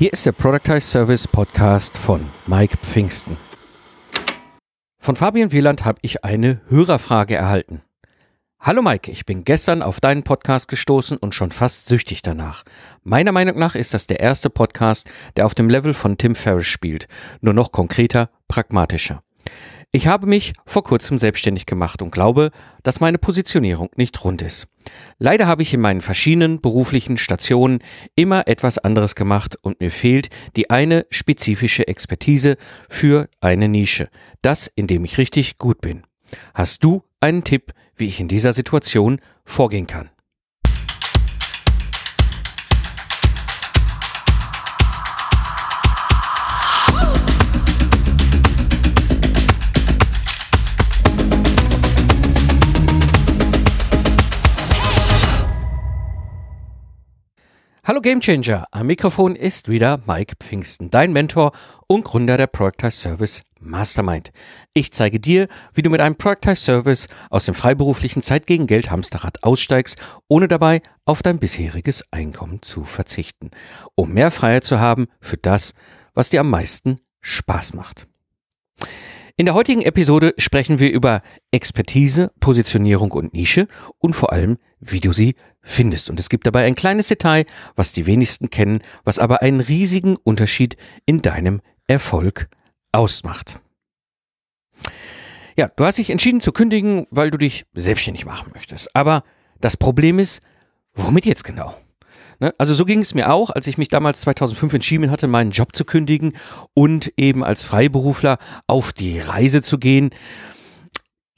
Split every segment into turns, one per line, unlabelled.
Hier ist der Productize Service Podcast von Mike Pfingsten. Von Fabian Wieland habe ich eine Hörerfrage erhalten. Hallo Mike, ich bin gestern auf deinen Podcast gestoßen und schon fast süchtig danach. Meiner Meinung nach ist das der erste Podcast, der auf dem Level von Tim Ferriss spielt, nur noch konkreter, pragmatischer. Ich habe mich vor kurzem selbstständig gemacht und glaube, dass meine Positionierung nicht rund ist. Leider habe ich in meinen verschiedenen beruflichen Stationen immer etwas anderes gemacht und mir fehlt die eine spezifische Expertise für eine Nische. Das, in dem ich richtig gut bin. Hast du einen Tipp, wie ich in dieser Situation vorgehen kann? Hallo Gamechanger, am Mikrofon ist wieder Mike Pfingsten, dein Mentor und Gründer der Productize Service Mastermind. Ich zeige dir, wie du mit einem Productize Service aus dem freiberuflichen Zeit gegen Geld Hamsterrad aussteigst, ohne dabei auf dein bisheriges Einkommen zu verzichten, um mehr Freiheit zu haben für das, was dir am meisten Spaß macht. In der heutigen Episode sprechen wir über Expertise, Positionierung und Nische und vor allem, wie du sie findest. Und es gibt dabei ein kleines Detail, was die wenigsten kennen, was aber einen riesigen Unterschied in deinem Erfolg ausmacht. Ja, du hast dich entschieden zu kündigen, weil du dich selbstständig machen möchtest. Aber das Problem ist, womit jetzt genau? Ne? Also so ging es mir auch, als ich mich damals 2005 entschieden hatte, meinen Job zu kündigen und eben als Freiberufler auf die Reise zu gehen.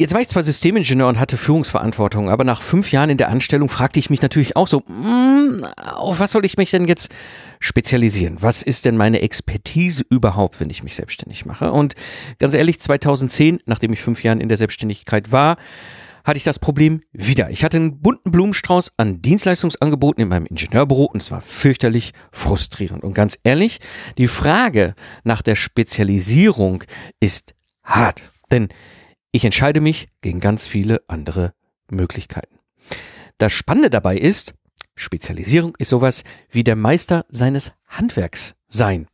Jetzt war ich zwar Systemingenieur und hatte Führungsverantwortung, aber nach fünf Jahren in der Anstellung fragte ich mich natürlich auch so, mm, auf was soll ich mich denn jetzt spezialisieren? Was ist denn meine Expertise überhaupt, wenn ich mich selbstständig mache? Und ganz ehrlich, 2010, nachdem ich fünf Jahren in der Selbstständigkeit war, hatte ich das Problem wieder. Ich hatte einen bunten Blumenstrauß an Dienstleistungsangeboten in meinem Ingenieurbüro und es war fürchterlich frustrierend. Und ganz ehrlich, die Frage nach der Spezialisierung ist hart. Denn ich entscheide mich gegen ganz viele andere Möglichkeiten. Das Spannende dabei ist, Spezialisierung ist sowas wie der Meister seines Handwerks sein.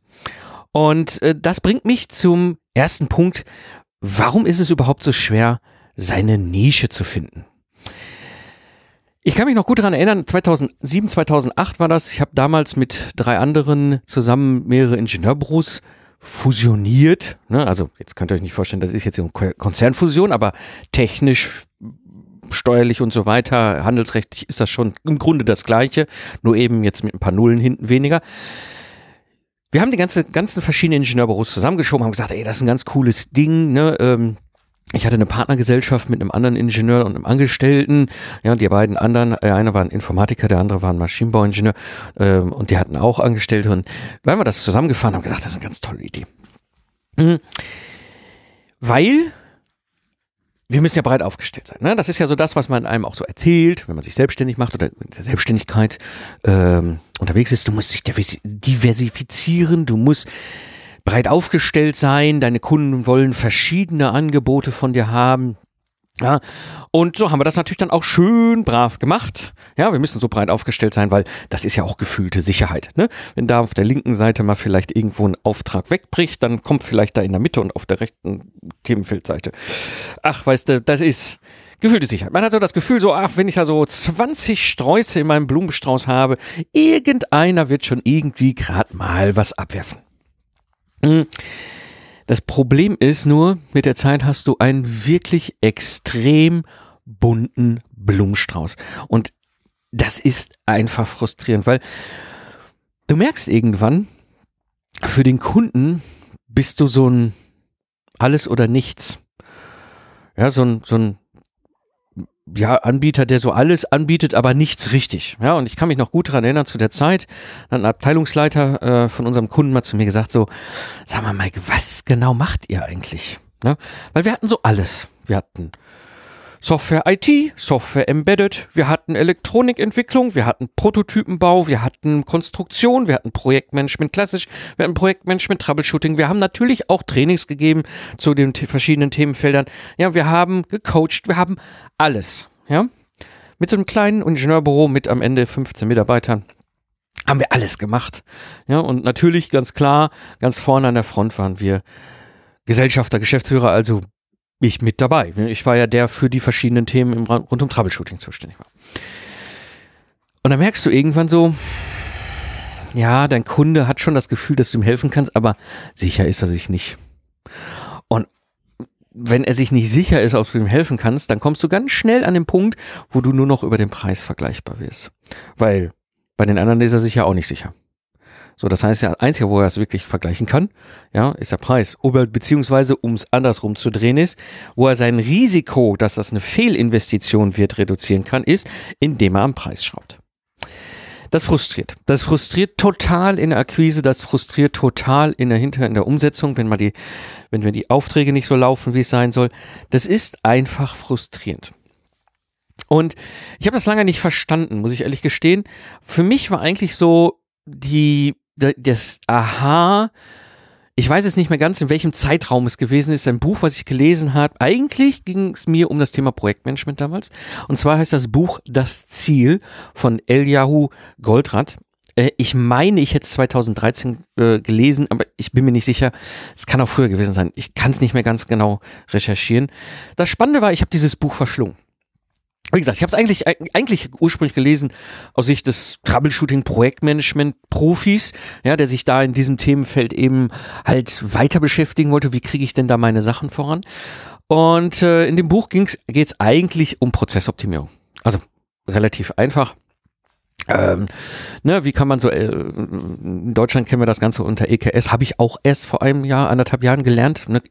Und äh, das bringt mich zum ersten Punkt. Warum ist es überhaupt so schwer, seine Nische zu finden? Ich kann mich noch gut daran erinnern, 2007, 2008 war das. Ich habe damals mit drei anderen zusammen mehrere Ingenieurbüros fusioniert. Ne? Also jetzt könnt ihr euch nicht vorstellen, das ist jetzt eine Konzernfusion, aber technisch, steuerlich und so weiter, handelsrechtlich ist das schon im Grunde das Gleiche, nur eben jetzt mit ein paar Nullen hinten weniger. Wir haben die ganze, ganzen verschiedenen Ingenieurbüros zusammengeschoben, haben gesagt, ey, das ist ein ganz cooles Ding, ne? Ähm, ich hatte eine Partnergesellschaft mit einem anderen Ingenieur und einem Angestellten. Ja, die beiden anderen, der eine war ein Informatiker, der andere war ein Maschinenbauingenieur ähm, und die hatten auch Angestellte. Und weil wir das zusammengefahren haben, gesagt, das ist eine ganz tolle Idee. Mhm. Weil wir müssen ja breit aufgestellt sein. Ne? Das ist ja so das, was man einem auch so erzählt, wenn man sich selbstständig macht oder in der Selbstständigkeit ähm, unterwegs ist. Du musst dich diversifizieren, du musst breit aufgestellt sein, deine Kunden wollen verschiedene Angebote von dir haben. Ja, und so haben wir das natürlich dann auch schön brav gemacht. Ja, wir müssen so breit aufgestellt sein, weil das ist ja auch gefühlte Sicherheit. Ne? Wenn da auf der linken Seite mal vielleicht irgendwo ein Auftrag wegbricht, dann kommt vielleicht da in der Mitte und auf der rechten Themenfeldseite. Ach, weißt du, das ist gefühlte Sicherheit. Man hat so das Gefühl, so, ach, wenn ich da so 20 Sträuße in meinem Blumenstrauß habe, irgendeiner wird schon irgendwie gerade mal was abwerfen. Hm. Das Problem ist nur, mit der Zeit hast du einen wirklich extrem bunten Blumenstrauß. Und das ist einfach frustrierend, weil du merkst irgendwann, für den Kunden bist du so ein alles oder nichts. Ja, so ein, so ein ja, Anbieter, der so alles anbietet, aber nichts richtig. Ja, und ich kann mich noch gut daran erinnern, zu der Zeit, dann ein Abteilungsleiter äh, von unserem Kunden mal zu mir gesagt, so, sag mal, Mike, was genau macht ihr eigentlich? Ja, weil wir hatten so alles. Wir hatten Software IT, Software Embedded, wir hatten Elektronikentwicklung, wir hatten Prototypenbau, wir hatten Konstruktion, wir hatten Projektmanagement klassisch, wir hatten Projektmanagement Troubleshooting, wir haben natürlich auch Trainings gegeben zu den verschiedenen Themenfeldern. Ja, wir haben gecoacht, wir haben alles, ja. Mit so einem kleinen Ingenieurbüro mit am Ende 15 Mitarbeitern haben wir alles gemacht. Ja, und natürlich ganz klar, ganz vorne an der Front waren wir Gesellschafter, Geschäftsführer, also ich mit dabei. Ich war ja der für die verschiedenen Themen im, rund um Troubleshooting zuständig war. Und dann merkst du irgendwann so, ja, dein Kunde hat schon das Gefühl, dass du ihm helfen kannst, aber sicher ist er sich nicht. Und wenn er sich nicht sicher ist, ob du ihm helfen kannst, dann kommst du ganz schnell an den Punkt, wo du nur noch über den Preis vergleichbar wirst. Weil bei den anderen ist er sich ja auch nicht sicher. So, das heißt, ja, einzige, wo er es wirklich vergleichen kann, ja, ist der Preis. Oder beziehungsweise, um es andersrum zu drehen ist, wo er sein Risiko, dass das eine Fehlinvestition wird, reduzieren kann, ist, indem er am Preis schraubt. Das frustriert. Das frustriert total in der Akquise, das frustriert total in der Hinter in der Umsetzung, wenn mal die, wenn wir die Aufträge nicht so laufen, wie es sein soll. Das ist einfach frustrierend. Und ich habe das lange nicht verstanden, muss ich ehrlich gestehen. Für mich war eigentlich so die, das Aha, ich weiß jetzt nicht mehr ganz, in welchem Zeitraum es gewesen ist, ein Buch, was ich gelesen habe. Eigentlich ging es mir um das Thema Projektmanagement damals. Und zwar heißt das Buch Das Ziel von Eliyahu Goldratt. Äh, ich meine, ich hätte es 2013 äh, gelesen, aber ich bin mir nicht sicher. Es kann auch früher gewesen sein. Ich kann es nicht mehr ganz genau recherchieren. Das Spannende war, ich habe dieses Buch verschlungen wie gesagt, ich habe es eigentlich, eigentlich ursprünglich gelesen aus Sicht des Troubleshooting-Projektmanagement-Profis, ja, der sich da in diesem Themenfeld eben halt weiter beschäftigen wollte. Wie kriege ich denn da meine Sachen voran? Und äh, in dem Buch geht es eigentlich um Prozessoptimierung. Also relativ einfach. Ähm, ne, wie kann man so, äh, in Deutschland kennen wir das Ganze unter EKS, habe ich auch erst vor einem Jahr, anderthalb Jahren gelernt. Ne?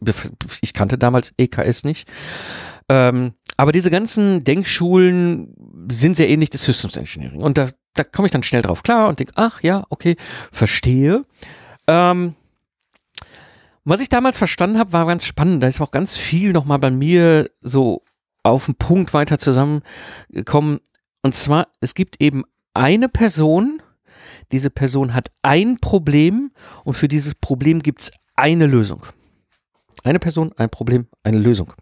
Ich kannte damals EKS nicht. Ähm, aber diese ganzen Denkschulen sind sehr ähnlich des Systems Engineering. Und da, da komme ich dann schnell drauf klar und denke, ach ja, okay, verstehe. Ähm, was ich damals verstanden habe, war ganz spannend. Da ist auch ganz viel nochmal bei mir so auf den Punkt weiter zusammengekommen. Und zwar, es gibt eben eine Person, diese Person hat ein Problem und für dieses Problem gibt es eine Lösung. Eine Person, ein Problem, eine Lösung.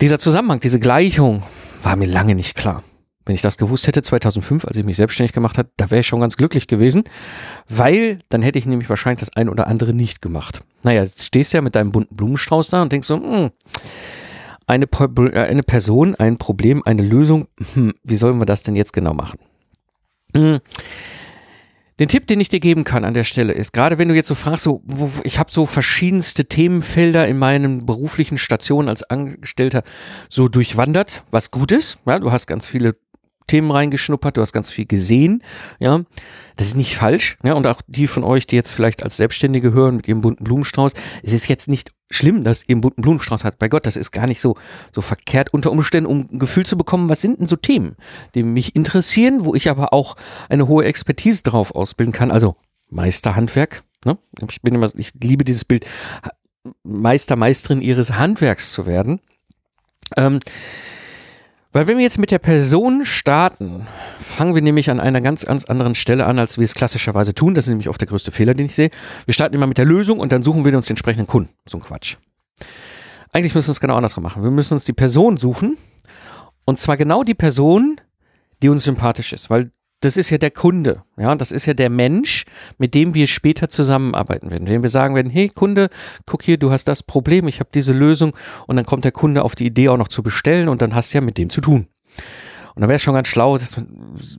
Dieser Zusammenhang, diese Gleichung war mir lange nicht klar. Wenn ich das gewusst hätte 2005, als ich mich selbstständig gemacht habe, da wäre ich schon ganz glücklich gewesen, weil dann hätte ich nämlich wahrscheinlich das ein oder andere nicht gemacht. Naja, jetzt stehst du ja mit deinem bunten Blumenstrauß da und denkst so, mh, hm, eine, äh, eine Person, ein Problem, eine Lösung, hm, wie sollen wir das denn jetzt genau machen? Hm. Den Tipp, den ich dir geben kann an der Stelle ist, gerade wenn du jetzt so fragst, so, ich habe so verschiedenste Themenfelder in meinen beruflichen Stationen als Angestellter so durchwandert, was gut ist. Ja, du hast ganz viele Themen reingeschnuppert, du hast ganz viel gesehen, ja. Das ist nicht falsch, ja. Und auch die von euch, die jetzt vielleicht als Selbstständige hören mit ihrem bunten Blumenstrauß, es ist jetzt nicht schlimm, dass ihr einen Blumenstrauß habt. Bei Gott, das ist gar nicht so, so verkehrt unter Umständen, um ein Gefühl zu bekommen, was sind denn so Themen, die mich interessieren, wo ich aber auch eine hohe Expertise drauf ausbilden kann. Also Meisterhandwerk, ne? Ich bin immer, ich liebe dieses Bild, Meister, Meisterin ihres Handwerks zu werden. Ähm, weil wenn wir jetzt mit der Person starten, fangen wir nämlich an einer ganz, ganz anderen Stelle an, als wir es klassischerweise tun. Das ist nämlich oft der größte Fehler, den ich sehe. Wir starten immer mit der Lösung und dann suchen wir uns den entsprechenden Kunden. So ein Quatsch. Eigentlich müssen wir es genau andersrum machen. Wir müssen uns die Person suchen und zwar genau die Person, die uns sympathisch ist, weil das ist ja der Kunde, ja, das ist ja der Mensch, mit dem wir später zusammenarbeiten werden. Wenn wir sagen werden, hey Kunde, guck hier, du hast das Problem, ich habe diese Lösung und dann kommt der Kunde auf die Idee auch noch zu bestellen und dann hast du ja mit dem zu tun. Und dann wäre es schon ganz schlau, das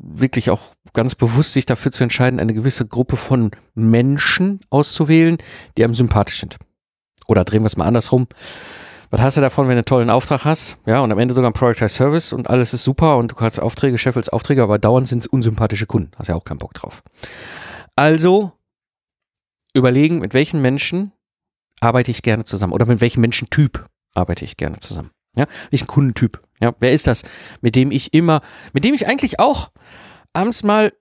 wirklich auch ganz bewusst sich dafür zu entscheiden, eine gewisse Gruppe von Menschen auszuwählen, die einem sympathisch sind. Oder drehen wir es mal andersrum was hast du davon, wenn du einen tollen Auftrag hast? Ja, und am Ende sogar ein Productized Service und alles ist super und du kannst Aufträge, scheffelst Aufträge, aber dauernd sind es unsympathische Kunden. Hast ja auch keinen Bock drauf. Also überlegen, mit welchen Menschen arbeite ich gerne zusammen oder mit welchem Menschentyp arbeite ich gerne zusammen. Ja, welchen Kundentyp? Ja, wer ist das, mit dem ich immer, mit dem ich eigentlich auch abends mal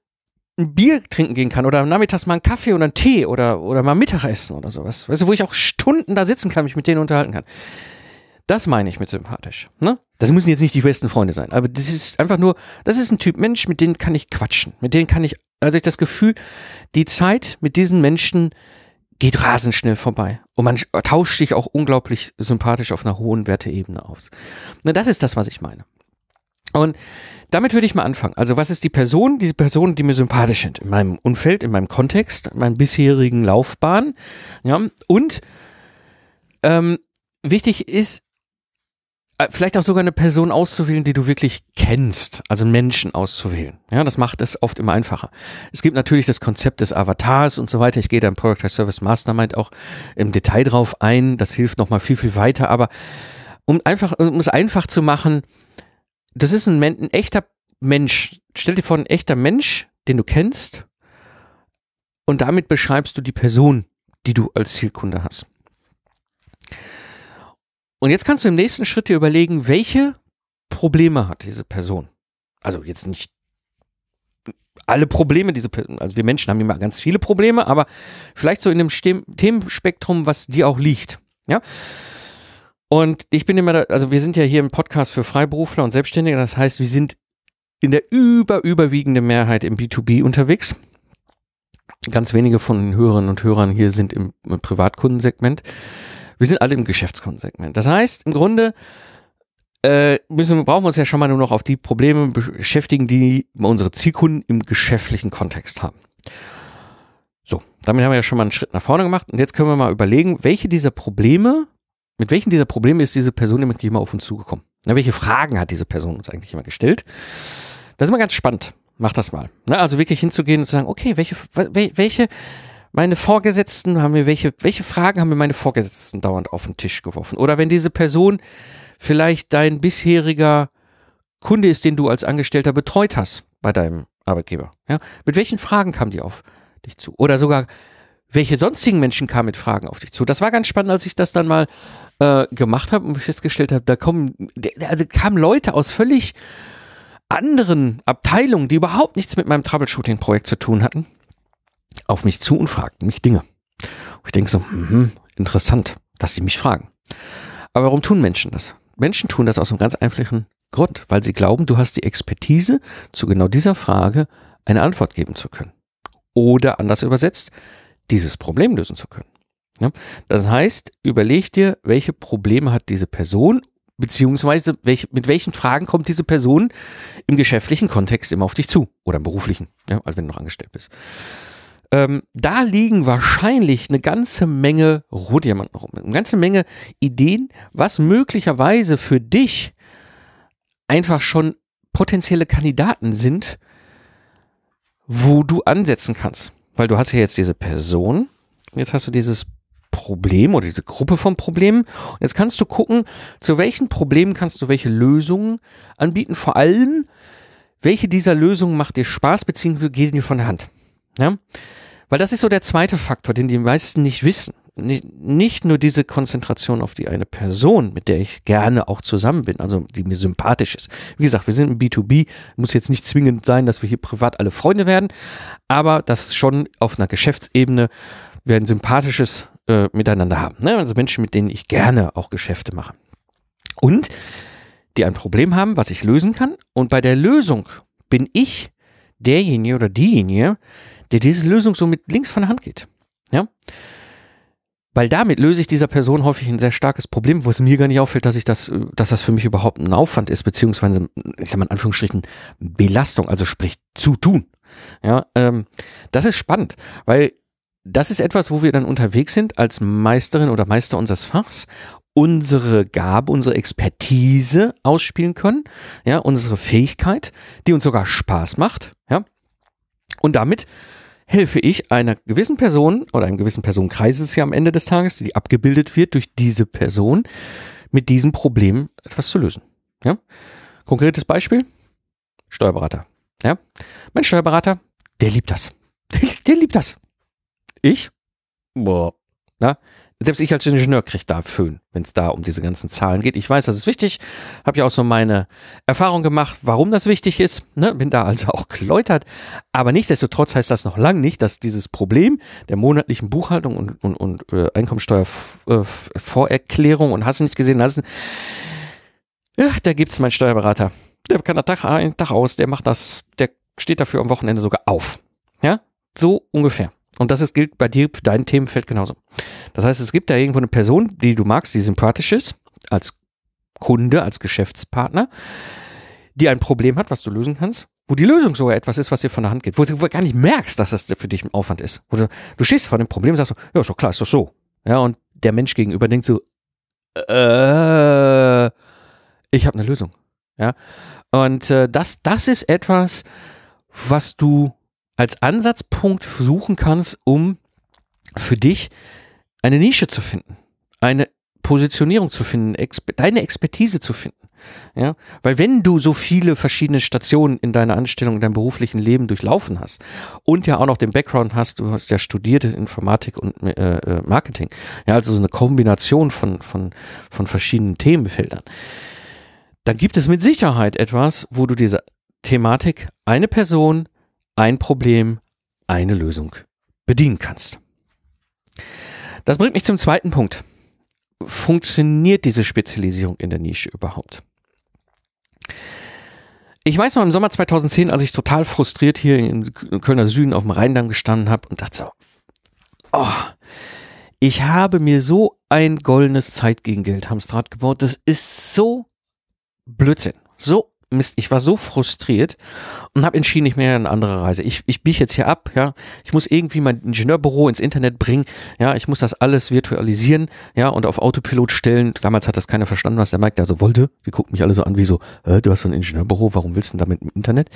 ein Bier trinken gehen kann oder nachmittags mal einen Kaffee oder einen Tee oder, oder mal Mittagessen oder sowas. Weißt du, wo ich auch Stunden da sitzen kann, mich mit denen unterhalten kann. Das meine ich mit sympathisch. Ne? Das müssen jetzt nicht die besten Freunde sein, aber das ist einfach nur, das ist ein Typ Mensch, mit denen kann ich quatschen. Mit denen kann ich, also ich das Gefühl, die Zeit mit diesen Menschen geht rasend schnell vorbei. Und man tauscht sich auch unglaublich sympathisch auf einer hohen Werteebene aus. Na, das ist das, was ich meine. Und damit würde ich mal anfangen. Also was ist die Person? Diese Person, die mir sympathisch sind in meinem Umfeld, in meinem Kontext, in meiner bisherigen Laufbahn. Ja, und ähm, wichtig ist, vielleicht auch sogar eine Person auszuwählen, die du wirklich kennst, also Menschen auszuwählen. Ja, das macht es oft immer einfacher. Es gibt natürlich das Konzept des Avatars und so weiter. Ich gehe da im Product Service Mastermind auch im Detail drauf ein. Das hilft nochmal viel, viel weiter. Aber um einfach, um es einfach zu machen, das ist ein, ein echter Mensch. Stell dir vor, ein echter Mensch, den du kennst. Und damit beschreibst du die Person, die du als Zielkunde hast. Und jetzt kannst du im nächsten Schritt dir überlegen, welche Probleme hat diese Person. Also jetzt nicht alle Probleme, diese Person, also wir Menschen haben immer ganz viele Probleme, aber vielleicht so in einem Themenspektrum, was dir auch liegt. Ja. Und ich bin immer, da, also wir sind ja hier im Podcast für Freiberufler und Selbstständige, das heißt, wir sind in der über, überwiegenden Mehrheit im B2B unterwegs. Ganz wenige von den Hörerinnen und Hörern hier sind im, im Privatkundensegment. Wir sind alle im Geschäftskundensegment. Das heißt, im Grunde äh, müssen, brauchen wir uns ja schon mal nur noch auf die Probleme beschäftigen, die unsere Zielkunden im geschäftlichen Kontext haben. So, damit haben wir ja schon mal einen Schritt nach vorne gemacht. Und jetzt können wir mal überlegen, welche dieser Probleme, mit welchen dieser Probleme ist diese Person immer auf uns zugekommen? Na, welche Fragen hat diese Person uns eigentlich immer gestellt? Das ist immer ganz spannend. Mach das mal. Na, also wirklich hinzugehen und zu sagen, okay, welche, welche, meine Vorgesetzten haben mir welche, welche Fragen haben mir meine Vorgesetzten dauernd auf den Tisch geworfen? Oder wenn diese Person vielleicht dein bisheriger Kunde ist, den du als Angestellter betreut hast bei deinem Arbeitgeber. Ja? Mit welchen Fragen kam die auf dich zu? Oder sogar, welche sonstigen Menschen kamen mit Fragen auf dich zu? Das war ganz spannend, als ich das dann mal äh, gemacht habe und festgestellt habe, da kommen, also kamen Leute aus völlig anderen Abteilungen, die überhaupt nichts mit meinem Troubleshooting-Projekt zu tun hatten auf mich zu und fragten mich Dinge. Und ich denke so, mh, interessant, dass sie mich fragen. Aber warum tun Menschen das? Menschen tun das aus einem ganz einfachen Grund, weil sie glauben, du hast die Expertise, zu genau dieser Frage eine Antwort geben zu können. Oder anders übersetzt, dieses Problem lösen zu können. Ja? Das heißt, überleg dir, welche Probleme hat diese Person, beziehungsweise welche, mit welchen Fragen kommt diese Person im geschäftlichen Kontext immer auf dich zu oder im beruflichen, ja, also wenn du noch angestellt bist. Ähm, da liegen wahrscheinlich eine ganze Menge Rohdiamanten rum, eine ganze Menge Ideen, was möglicherweise für dich einfach schon potenzielle Kandidaten sind, wo du ansetzen kannst. Weil du hast ja jetzt diese Person, jetzt hast du dieses Problem oder diese Gruppe von Problemen. Und jetzt kannst du gucken, zu welchen Problemen kannst du welche Lösungen anbieten. Vor allem, welche dieser Lösungen macht dir Spaß, beziehungsweise gehen dir von der Hand. Ja? Weil das ist so der zweite Faktor, den die meisten nicht wissen. Nicht nur diese Konzentration auf die eine Person, mit der ich gerne auch zusammen bin, also die mir sympathisch ist. Wie gesagt, wir sind im B2B, muss jetzt nicht zwingend sein, dass wir hier privat alle Freunde werden, aber das schon auf einer Geschäftsebene wir ein sympathisches äh, Miteinander haben. Ne? Also Menschen, mit denen ich gerne auch Geschäfte mache. Und die ein Problem haben, was ich lösen kann. Und bei der Lösung bin ich derjenige oder diejenige, der diese Lösung so mit links von der Hand geht. Ja? Weil damit löse ich dieser Person häufig ein sehr starkes Problem, wo es mir gar nicht auffällt, dass ich das, dass das für mich überhaupt ein Aufwand ist, beziehungsweise, ich sag mal in Anführungsstrichen, Belastung, also sprich zu tun. Ja, ähm, das ist spannend, weil das ist etwas, wo wir dann unterwegs sind als Meisterin oder Meister unseres Fachs, unsere Gabe, unsere Expertise ausspielen können, ja, unsere Fähigkeit, die uns sogar Spaß macht, ja. Und damit helfe ich einer gewissen Person oder einem gewissen Personenkreis ist ja am Ende des Tages, die abgebildet wird durch diese Person, mit diesem Problem etwas zu lösen. Ja? Konkretes Beispiel: Steuerberater. Ja? Mein Steuerberater, der liebt das. Der, der liebt das. Ich? Boah. Na? Selbst ich als Ingenieur kriege da Föhn, wenn es da um diese ganzen Zahlen geht. Ich weiß, das ist wichtig. Habe ja auch so meine Erfahrung gemacht, warum das wichtig ist. Ne? Bin da also auch geläutert. Aber nichtsdestotrotz heißt das noch lange nicht, dass dieses Problem der monatlichen Buchhaltung und, und, und äh, Einkommensteuervorerklärung und hast du nicht gesehen, du, ja, da gibt es meinen Steuerberater. Der kann da Tag ein, Tag aus, der macht das, der steht dafür am Wochenende sogar auf. Ja, so ungefähr. Und das ist, gilt bei dir, für dein Themenfeld genauso. Das heißt, es gibt da irgendwo eine Person, die du magst, die sympathisch ist, als Kunde, als Geschäftspartner, die ein Problem hat, was du lösen kannst, wo die Lösung sogar etwas ist, was dir von der Hand geht, wo du gar nicht merkst, dass das für dich ein Aufwand ist. Du, du stehst vor dem Problem und sagst so, ja, ist doch klar, ist doch so. Ja, und der Mensch gegenüber denkt so, äh, ich habe eine Lösung. Ja, und äh, das, das ist etwas, was du als Ansatzpunkt suchen kannst, um für dich eine Nische zu finden, eine Positionierung zu finden, deine Expertise zu finden. Ja, weil wenn du so viele verschiedene Stationen in deiner Anstellung, in deinem beruflichen Leben durchlaufen hast und ja auch noch den Background hast, du hast ja studiert Informatik und äh, äh, Marketing, ja, also so eine Kombination von, von, von verschiedenen Themenfeldern, dann gibt es mit Sicherheit etwas, wo du diese Thematik eine Person, ein Problem, eine Lösung bedienen kannst. Das bringt mich zum zweiten Punkt. Funktioniert diese Spezialisierung in der Nische überhaupt? Ich weiß noch im Sommer 2010, als ich total frustriert hier im Kölner Süden auf dem Rheindamm gestanden habe und dachte so, oh, ich habe mir so ein goldenes Zeit gegen Geld Hamsterrad gebaut. Das ist so Blödsinn. So Mist, ich war so frustriert und habe entschieden, nicht mehr eine andere Reise. Ich, ich biege jetzt hier ab, ja. Ich muss irgendwie mein Ingenieurbüro ins Internet bringen, ja. Ich muss das alles virtualisieren, ja, und auf Autopilot stellen. Damals hat das keiner verstanden, was der Mike da so wollte. Die gucken mich alle so an wie so, äh, du hast so ein Ingenieurbüro, warum willst du denn damit im Internet?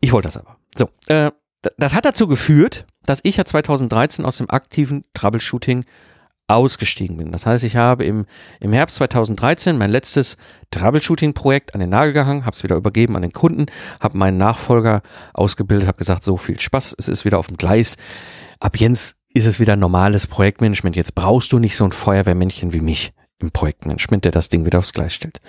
Ich wollte das aber. So, äh, das hat dazu geführt, dass ich ja 2013 aus dem aktiven Troubleshooting ausgestiegen bin. Das heißt, ich habe im, im Herbst 2013 mein letztes Troubleshooting-Projekt an den Nagel gehangen, habe es wieder übergeben an den Kunden, habe meinen Nachfolger ausgebildet, habe gesagt, so viel Spaß, es ist wieder auf dem Gleis. Ab Jens ist es wieder normales Projektmanagement. Jetzt brauchst du nicht so ein Feuerwehrmännchen wie mich im Projektmanagement, der das Ding wieder aufs Gleis stellt.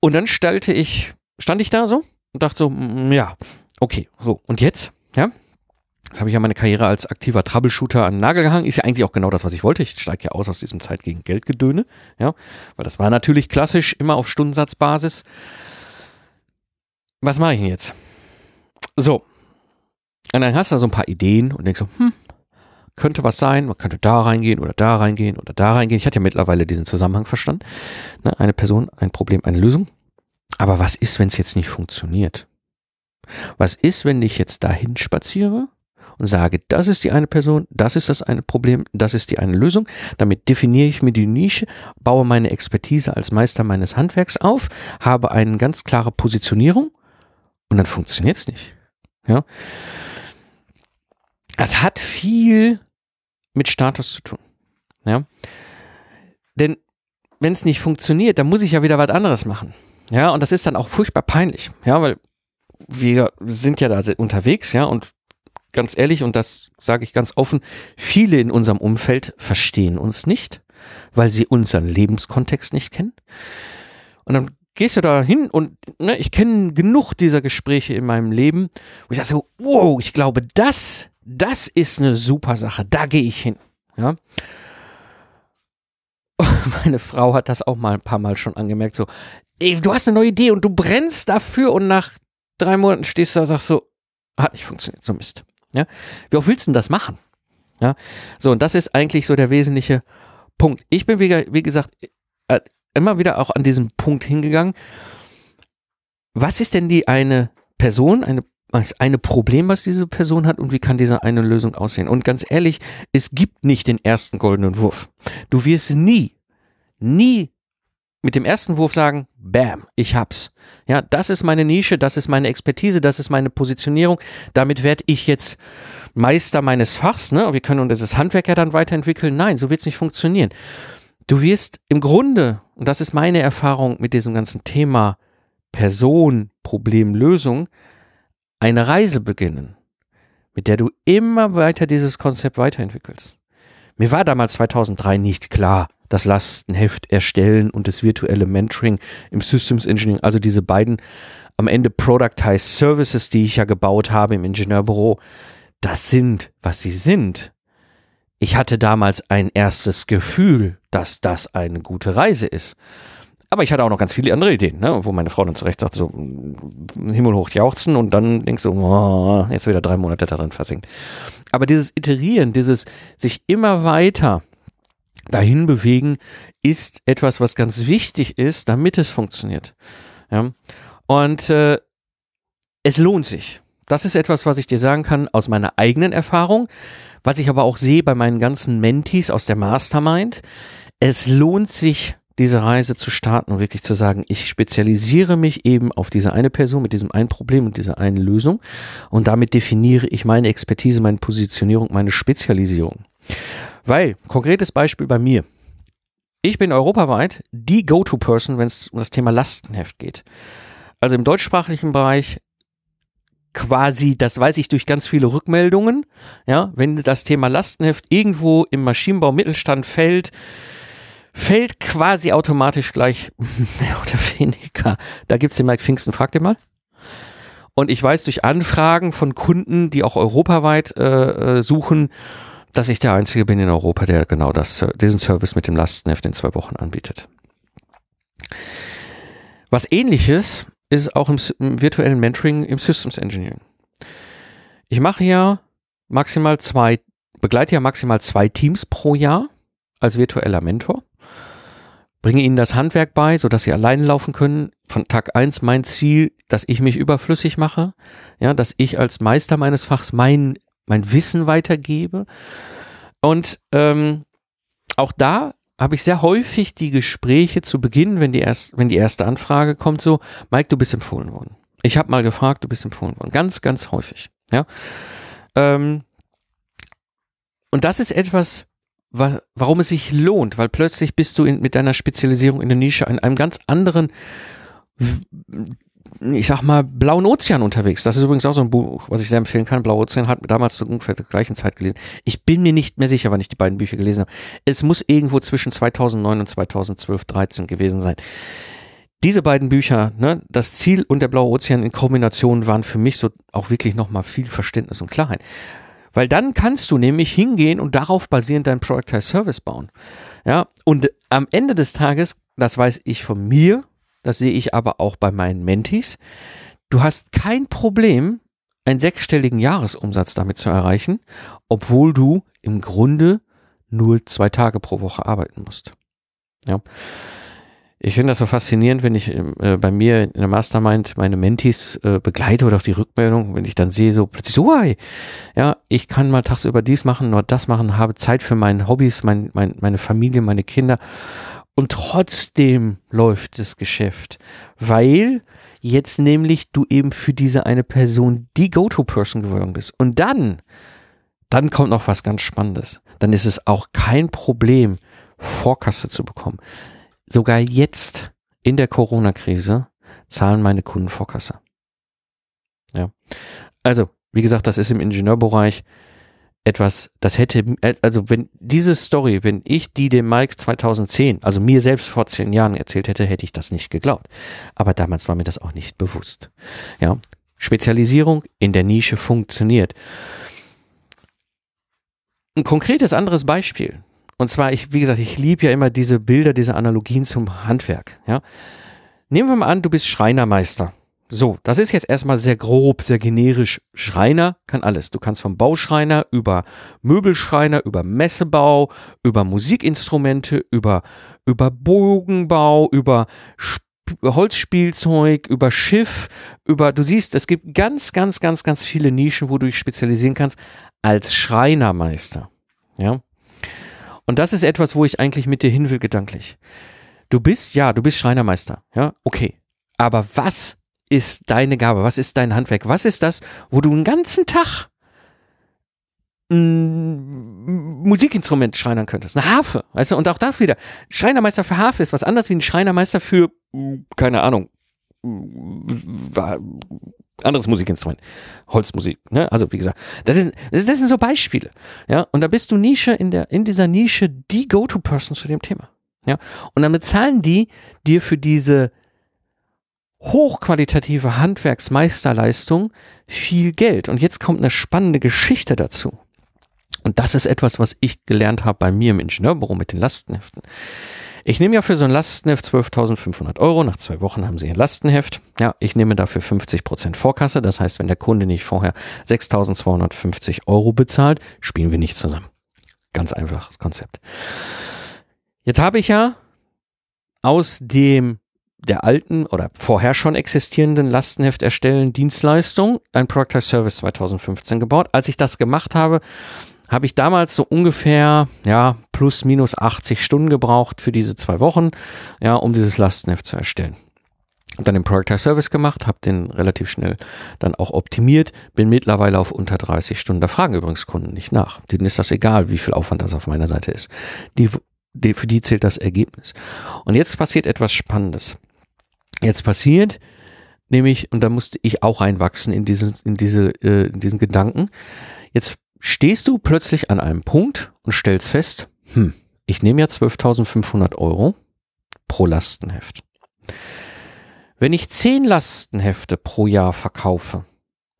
Und dann stellte ich, stand ich da so und dachte so, ja, okay, so, und jetzt? Ja, Jetzt habe ich ja meine Karriere als aktiver Troubleshooter an den Nagel gehangen. Ist ja eigentlich auch genau das, was ich wollte. Ich steige ja aus aus diesem Zeit gegen Geldgedöne. Ja, weil das war natürlich klassisch immer auf Stundensatzbasis. Was mache ich denn jetzt? So. Und dann hast du da so ein paar Ideen und denkst so, hm, könnte was sein, man könnte da reingehen oder da reingehen oder da reingehen. Ich hatte ja mittlerweile diesen Zusammenhang verstanden. Ne, eine Person, ein Problem, eine Lösung. Aber was ist, wenn es jetzt nicht funktioniert? Was ist, wenn ich jetzt dahin spaziere und sage, das ist die eine Person, das ist das eine Problem, das ist die eine Lösung. Damit definiere ich mir die Nische, baue meine Expertise als Meister meines Handwerks auf, habe eine ganz klare Positionierung und dann funktioniert es nicht. Ja. Es hat viel mit Status zu tun. Ja. Denn wenn es nicht funktioniert, dann muss ich ja wieder was anderes machen. Ja, und das ist dann auch furchtbar peinlich. Ja, weil wir sind ja da unterwegs, ja, und ganz ehrlich, und das sage ich ganz offen, viele in unserem Umfeld verstehen uns nicht, weil sie unseren Lebenskontext nicht kennen. Und dann gehst du da hin und ne, ich kenne genug dieser Gespräche in meinem Leben, wo ich sage so, wow, ich glaube, das, das ist eine super Sache, da gehe ich hin. Ja. Meine Frau hat das auch mal ein paar Mal schon angemerkt, so, ey, du hast eine neue Idee und du brennst dafür und nach drei Monaten stehst du da und sagst so, hat nicht funktioniert, so Mist. Ja? Wie oft willst du denn das machen? Ja? So, und das ist eigentlich so der wesentliche Punkt. Ich bin, wie, wie gesagt, äh, immer wieder auch an diesem Punkt hingegangen. Was ist denn die eine Person, eine eine Problem, was diese Person hat und wie kann diese eine Lösung aussehen. Und ganz ehrlich, es gibt nicht den ersten goldenen Wurf. Du wirst nie, nie mit dem ersten Wurf sagen, bam, ich hab's. Ja, das ist meine Nische, das ist meine Expertise, das ist meine Positionierung. Damit werde ich jetzt Meister meines Fachs, ne? Wir können dieses Handwerk ja dann weiterentwickeln. Nein, so wird's nicht funktionieren. Du wirst im Grunde, und das ist meine Erfahrung mit diesem ganzen Thema Person, Problem, Lösung, eine Reise beginnen, mit der du immer weiter dieses Konzept weiterentwickelst. Mir war damals 2003 nicht klar, das Lastenheft erstellen und das virtuelle Mentoring im Systems Engineering, also diese beiden am Ende Productized Services, die ich ja gebaut habe im Ingenieurbüro, das sind, was sie sind. Ich hatte damals ein erstes Gefühl, dass das eine gute Reise ist. Aber ich hatte auch noch ganz viele andere Ideen, ne? wo meine Frau dann zurecht sagte, so Himmel hoch jauchzen und dann denkst du, oh, jetzt wieder drei Monate darin versinkt. Aber dieses Iterieren, dieses sich immer weiter dahin bewegen, ist etwas, was ganz wichtig ist, damit es funktioniert. Ja? Und äh, es lohnt sich. Das ist etwas, was ich dir sagen kann aus meiner eigenen Erfahrung, was ich aber auch sehe bei meinen ganzen Mentees aus der Mastermind. Es lohnt sich, diese Reise zu starten und wirklich zu sagen, ich spezialisiere mich eben auf diese eine Person mit diesem einen Problem und dieser einen Lösung und damit definiere ich meine Expertise, meine Positionierung, meine Spezialisierung. Weil, konkretes Beispiel bei mir. Ich bin europaweit die Go-To-Person, wenn es um das Thema Lastenheft geht. Also im deutschsprachigen Bereich quasi, das weiß ich durch ganz viele Rückmeldungen, ja, wenn das Thema Lastenheft irgendwo im Maschinenbau Mittelstand fällt, fällt quasi automatisch gleich mehr oder weniger. Da gibt's den Mike Pfingsten, frag den mal. Und ich weiß durch Anfragen von Kunden, die auch europaweit äh, äh, suchen, dass ich der Einzige bin in Europa, der genau das, diesen Service mit dem Lastenheft in zwei Wochen anbietet. Was ähnliches ist auch im, im virtuellen Mentoring im Systems Engineering. Ich mache ja maximal zwei, begleite ja maximal zwei Teams pro Jahr als virtueller Mentor bringe ihnen das Handwerk bei, sodass sie alleine laufen können. Von Tag eins mein Ziel, dass ich mich überflüssig mache, ja, dass ich als Meister meines Fachs mein, mein Wissen weitergebe. Und ähm, auch da habe ich sehr häufig die Gespräche zu Beginn, wenn die, erst, wenn die erste Anfrage kommt, so, Mike, du bist empfohlen worden. Ich habe mal gefragt, du bist empfohlen worden. Ganz, ganz häufig. Ja. Ähm, und das ist etwas, wa warum es sich lohnt, weil plötzlich bist du in, mit deiner Spezialisierung in der Nische in einem ganz anderen, ich sag mal, blauen Ozean unterwegs. Das ist übrigens auch so ein Buch, was ich sehr empfehlen kann. Blauer Ozean hat damals zu ungefähr der gleichen Zeit gelesen. Ich bin mir nicht mehr sicher, wann ich die beiden Bücher gelesen habe. Es muss irgendwo zwischen 2009 und 2012, 13 gewesen sein. Diese beiden Bücher, ne, das Ziel und der blaue Ozean in Kombination waren für mich so auch wirklich nochmal viel Verständnis und Klarheit. Weil dann kannst du nämlich hingehen und darauf basierend dein Productized Service bauen. Ja, und am Ende des Tages, das weiß ich von mir, das sehe ich aber auch bei meinen Mentis, du hast kein Problem, einen sechsstelligen Jahresumsatz damit zu erreichen, obwohl du im Grunde nur zwei Tage pro Woche arbeiten musst. Ja. Ich finde das so faszinierend, wenn ich äh, bei mir in der Mastermind meine Mentis äh, begleite oder auch die Rückmeldung, wenn ich dann sehe, so plötzlich so, hey, ja, ich kann mal tagsüber dies machen, nur das machen, habe Zeit für meine Hobbys, mein, mein, meine Familie, meine Kinder. Und trotzdem läuft das Geschäft, weil jetzt nämlich du eben für diese eine Person die Go-To-Person geworden bist. Und dann, dann kommt noch was ganz Spannendes. Dann ist es auch kein Problem, Vorkasse zu bekommen. Sogar jetzt in der Corona-Krise zahlen meine Kunden Vorkasse. Ja. Also, wie gesagt, das ist im Ingenieurbereich etwas, das hätte, also wenn diese Story, wenn ich die dem Mike 2010, also mir selbst vor zehn Jahren erzählt hätte, hätte ich das nicht geglaubt. Aber damals war mir das auch nicht bewusst. Ja. Spezialisierung in der Nische funktioniert. Ein konkretes anderes Beispiel. Und zwar, ich, wie gesagt, ich liebe ja immer diese Bilder, diese Analogien zum Handwerk. Ja? Nehmen wir mal an, du bist Schreinermeister. So, das ist jetzt erstmal sehr grob, sehr generisch. Schreiner kann alles. Du kannst vom Bauschreiner über Möbelschreiner, über Messebau, über Musikinstrumente, über, über Bogenbau, über Sp Holzspielzeug, über Schiff, über, du siehst, es gibt ganz, ganz, ganz, ganz viele Nischen, wo du dich spezialisieren kannst als Schreinermeister. Ja. Und das ist etwas, wo ich eigentlich mit dir hin will, gedanklich. Du bist, ja, du bist Schreinermeister, ja, okay. Aber was ist deine Gabe? Was ist dein Handwerk? Was ist das, wo du einen ganzen Tag ein Musikinstrument schreinern könntest? Eine Harfe, weißt du? Und auch da wieder, Schreinermeister für Harfe ist was anderes wie ein Schreinermeister für, keine Ahnung, anderes Musikinstrument, Holzmusik, ne? Also wie gesagt, das, ist, das, sind so Beispiele, ja. Und da bist du Nische in der in dieser Nische die Go-to-Person zu dem Thema, ja. Und dann bezahlen die dir für diese hochqualitative Handwerksmeisterleistung viel Geld. Und jetzt kommt eine spannende Geschichte dazu. Und das ist etwas, was ich gelernt habe bei mir im Ingenieurbüro mit den Lastenheften. Ich nehme ja für so ein Lastenheft 12.500 Euro. Nach zwei Wochen haben Sie Ihr Lastenheft. Ja, ich nehme dafür 50 Prozent Vorkasse. Das heißt, wenn der Kunde nicht vorher 6.250 Euro bezahlt, spielen wir nicht zusammen. Ganz einfaches Konzept. Jetzt habe ich ja aus dem der alten oder vorher schon existierenden Lastenheft erstellen Dienstleistung ein Productize Service 2015 gebaut. Als ich das gemacht habe, habe ich damals so ungefähr, ja, plus minus 80 Stunden gebraucht für diese zwei Wochen, ja, um dieses Lastenheft zu erstellen. Hab dann den Productize Service gemacht, habe den relativ schnell dann auch optimiert, bin mittlerweile auf unter 30 Stunden. Da fragen übrigens Kunden nicht nach. Denen ist das egal, wie viel Aufwand das auf meiner Seite ist. Die, die, für die zählt das Ergebnis. Und jetzt passiert etwas Spannendes jetzt passiert, nämlich, und da musste ich auch reinwachsen in, diesen, in, diese, äh, in diesen Gedanken, jetzt stehst du plötzlich an einem Punkt und stellst fest, hm, ich nehme ja 12.500 Euro pro Lastenheft. Wenn ich zehn Lastenhefte pro Jahr verkaufe,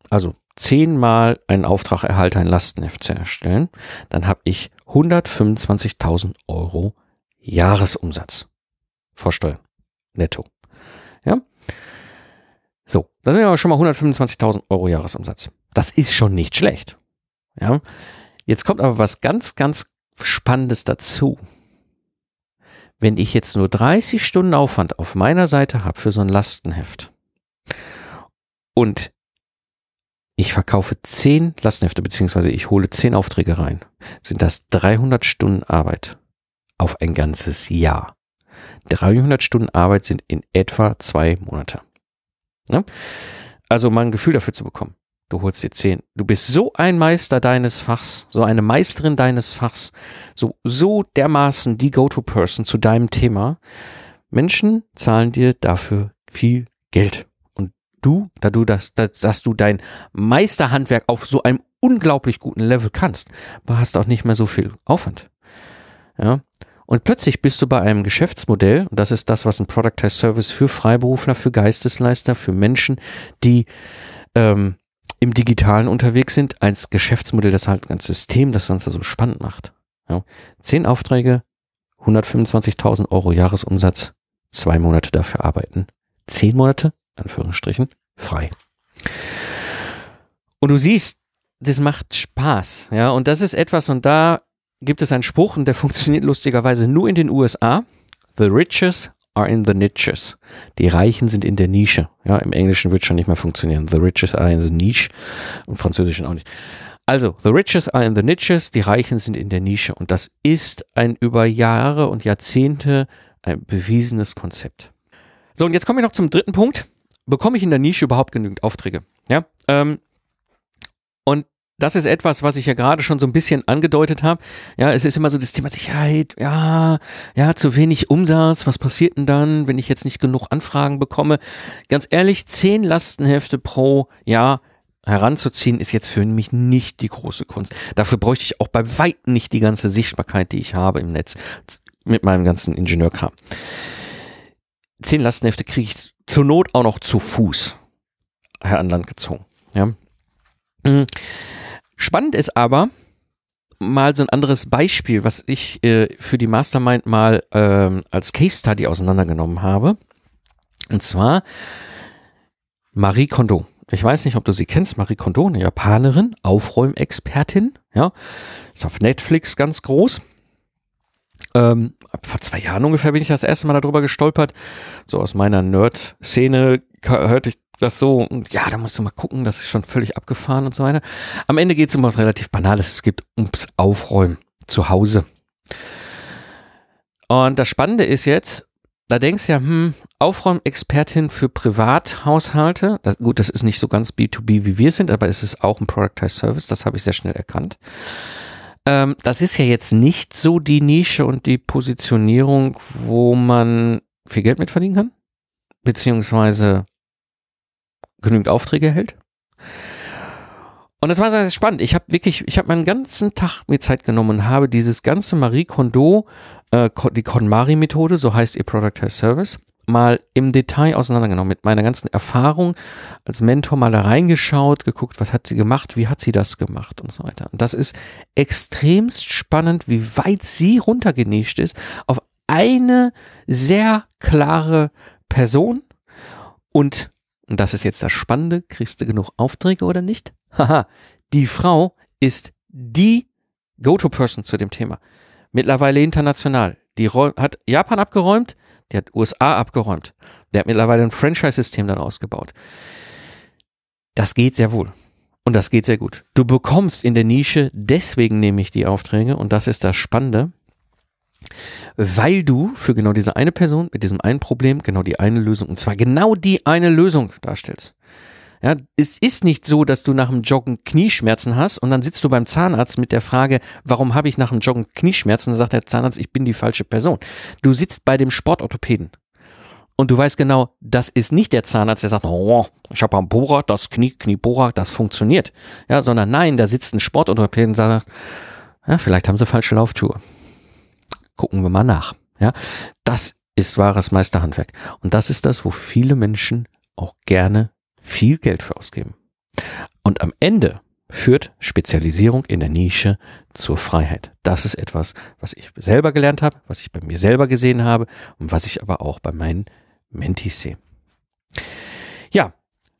also zehnmal einen Auftrag erhalte, ein Lastenheft zu erstellen, dann habe ich 125.000 Euro Jahresumsatz vor Steuern. Netto. Ja? So, das sind ja schon mal 125.000 Euro Jahresumsatz. Das ist schon nicht schlecht. Ja? Jetzt kommt aber was ganz, ganz Spannendes dazu. Wenn ich jetzt nur 30 Stunden Aufwand auf meiner Seite habe für so ein Lastenheft und ich verkaufe 10 Lastenhefte, beziehungsweise ich hole 10 Aufträge rein, sind das 300 Stunden Arbeit auf ein ganzes Jahr. 300 Stunden Arbeit sind in etwa zwei Monate. Ne? Also mal ein Gefühl dafür zu bekommen. Du holst dir zehn. Du bist so ein Meister deines Fachs, so eine Meisterin deines Fachs, so, so dermaßen die Go-To-Person zu deinem Thema. Menschen zahlen dir dafür viel Geld. Und du, da du das, dass du dein Meisterhandwerk auf so einem unglaublich guten Level kannst, hast auch nicht mehr so viel Aufwand. Ja, und plötzlich bist du bei einem Geschäftsmodell, und das ist das, was ein Productized Service für Freiberufler, für Geistesleister, für Menschen, die ähm, im Digitalen unterwegs sind, als Geschäftsmodell, das halt ganzes System, das Ganze so spannend macht. Ja. Zehn Aufträge, 125.000 Euro Jahresumsatz, zwei Monate dafür arbeiten, zehn Monate, Anführungsstrichen, frei. Und du siehst, das macht Spaß, ja, und das ist etwas, und da gibt es einen Spruch und der funktioniert lustigerweise nur in den USA. The riches are in the niches. Die Reichen sind in der Nische. Ja, im Englischen wird schon nicht mehr funktionieren. The riches are in the niche. Im Französischen auch nicht. Also, the riches are in the niches. Die Reichen sind in der Nische. Und das ist ein über Jahre und Jahrzehnte ein bewiesenes Konzept. So, und jetzt komme ich noch zum dritten Punkt. Bekomme ich in der Nische überhaupt genügend Aufträge? Ja, ähm, und das ist etwas, was ich ja gerade schon so ein bisschen angedeutet habe. Ja, es ist immer so das Thema Sicherheit, ja, ja, zu wenig Umsatz, was passiert denn dann, wenn ich jetzt nicht genug Anfragen bekomme? Ganz ehrlich, zehn Lastenhefte pro Jahr heranzuziehen, ist jetzt für mich nicht die große Kunst. Dafür bräuchte ich auch bei weitem nicht die ganze Sichtbarkeit, die ich habe im Netz mit meinem ganzen Ingenieurkram. Zehn Lastenhefte kriege ich zur Not auch noch zu Fuß an Land gezogen. Ja. Mhm. Spannend ist aber mal so ein anderes Beispiel, was ich äh, für die Mastermind mal ähm, als Case Study auseinandergenommen habe. Und zwar Marie Kondo. Ich weiß nicht, ob du sie kennst. Marie Kondo, eine Japanerin, Aufräumexpertin. Ja, ist auf Netflix ganz groß. Ähm, vor zwei Jahren ungefähr bin ich das erste Mal darüber gestolpert. So aus meiner Nerd-Szene hörte ich das so, ja, da musst du mal gucken, das ist schon völlig abgefahren und so weiter. Am Ende geht es um was relativ Banales. Es geht ums Aufräumen zu Hause. Und das Spannende ist jetzt, da denkst du ja, hm, Aufräumexpertin für Privathaushalte. Das, gut, das ist nicht so ganz B2B wie wir sind, aber es ist auch ein Productized Service. Das habe ich sehr schnell erkannt. Ähm, das ist ja jetzt nicht so die Nische und die Positionierung, wo man viel Geld mit verdienen kann. Beziehungsweise genügend Aufträge erhält. Und das war sehr spannend. Ich habe wirklich, ich habe meinen ganzen Tag mir Zeit genommen und habe dieses ganze Marie Kondo, äh, die KonMari-Methode, so heißt ihr Product as Service, mal im Detail auseinandergenommen. Mit meiner ganzen Erfahrung als Mentor mal da reingeschaut, geguckt, was hat sie gemacht, wie hat sie das gemacht und so weiter. Und das ist extremst spannend, wie weit sie runtergenischt ist auf eine sehr klare Person und und das ist jetzt das Spannende, kriegst du genug Aufträge oder nicht? Haha, die Frau ist die Go-To-Person zu dem Thema. Mittlerweile international. Die hat Japan abgeräumt, die hat USA abgeräumt. Der hat mittlerweile ein Franchise-System daraus gebaut. Das geht sehr wohl. Und das geht sehr gut. Du bekommst in der Nische deswegen nämlich die Aufträge und das ist das Spannende, weil du für genau diese eine Person mit diesem einen Problem genau die eine Lösung und zwar genau die eine Lösung darstellst. Ja, es ist nicht so, dass du nach dem Joggen Knieschmerzen hast und dann sitzt du beim Zahnarzt mit der Frage, warum habe ich nach dem Joggen Knieschmerzen? Und dann sagt der Zahnarzt, ich bin die falsche Person. Du sitzt bei dem Sportorthopäden und du weißt genau, das ist nicht der Zahnarzt, der sagt, oh, ich habe am Bohrer, das Knie, Kniebohrer, das funktioniert. Ja, sondern nein, da sitzt ein Sportorthopäden und sagt, ja, vielleicht haben sie falsche Lauftour. Gucken wir mal nach. Ja, das ist wahres Meisterhandwerk. Und das ist das, wo viele Menschen auch gerne viel Geld für ausgeben. Und am Ende führt Spezialisierung in der Nische zur Freiheit. Das ist etwas, was ich selber gelernt habe, was ich bei mir selber gesehen habe und was ich aber auch bei meinen Mentis sehe. Ja,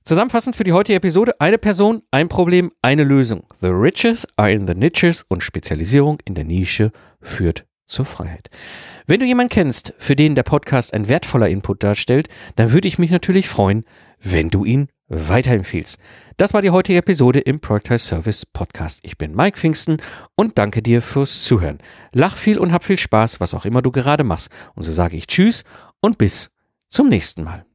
zusammenfassend für die heutige Episode, eine Person, ein Problem, eine Lösung. The riches are in the niches und Spezialisierung in der Nische führt zur Freiheit. Wenn du jemanden kennst, für den der Podcast ein wertvoller Input darstellt, dann würde ich mich natürlich freuen, wenn du ihn weiterempfiehlst. Das war die heutige Episode im Project Service Podcast. Ich bin Mike Pfingsten und danke dir fürs Zuhören. Lach viel und hab viel Spaß, was auch immer du gerade machst. Und so sage ich Tschüss und bis zum nächsten Mal.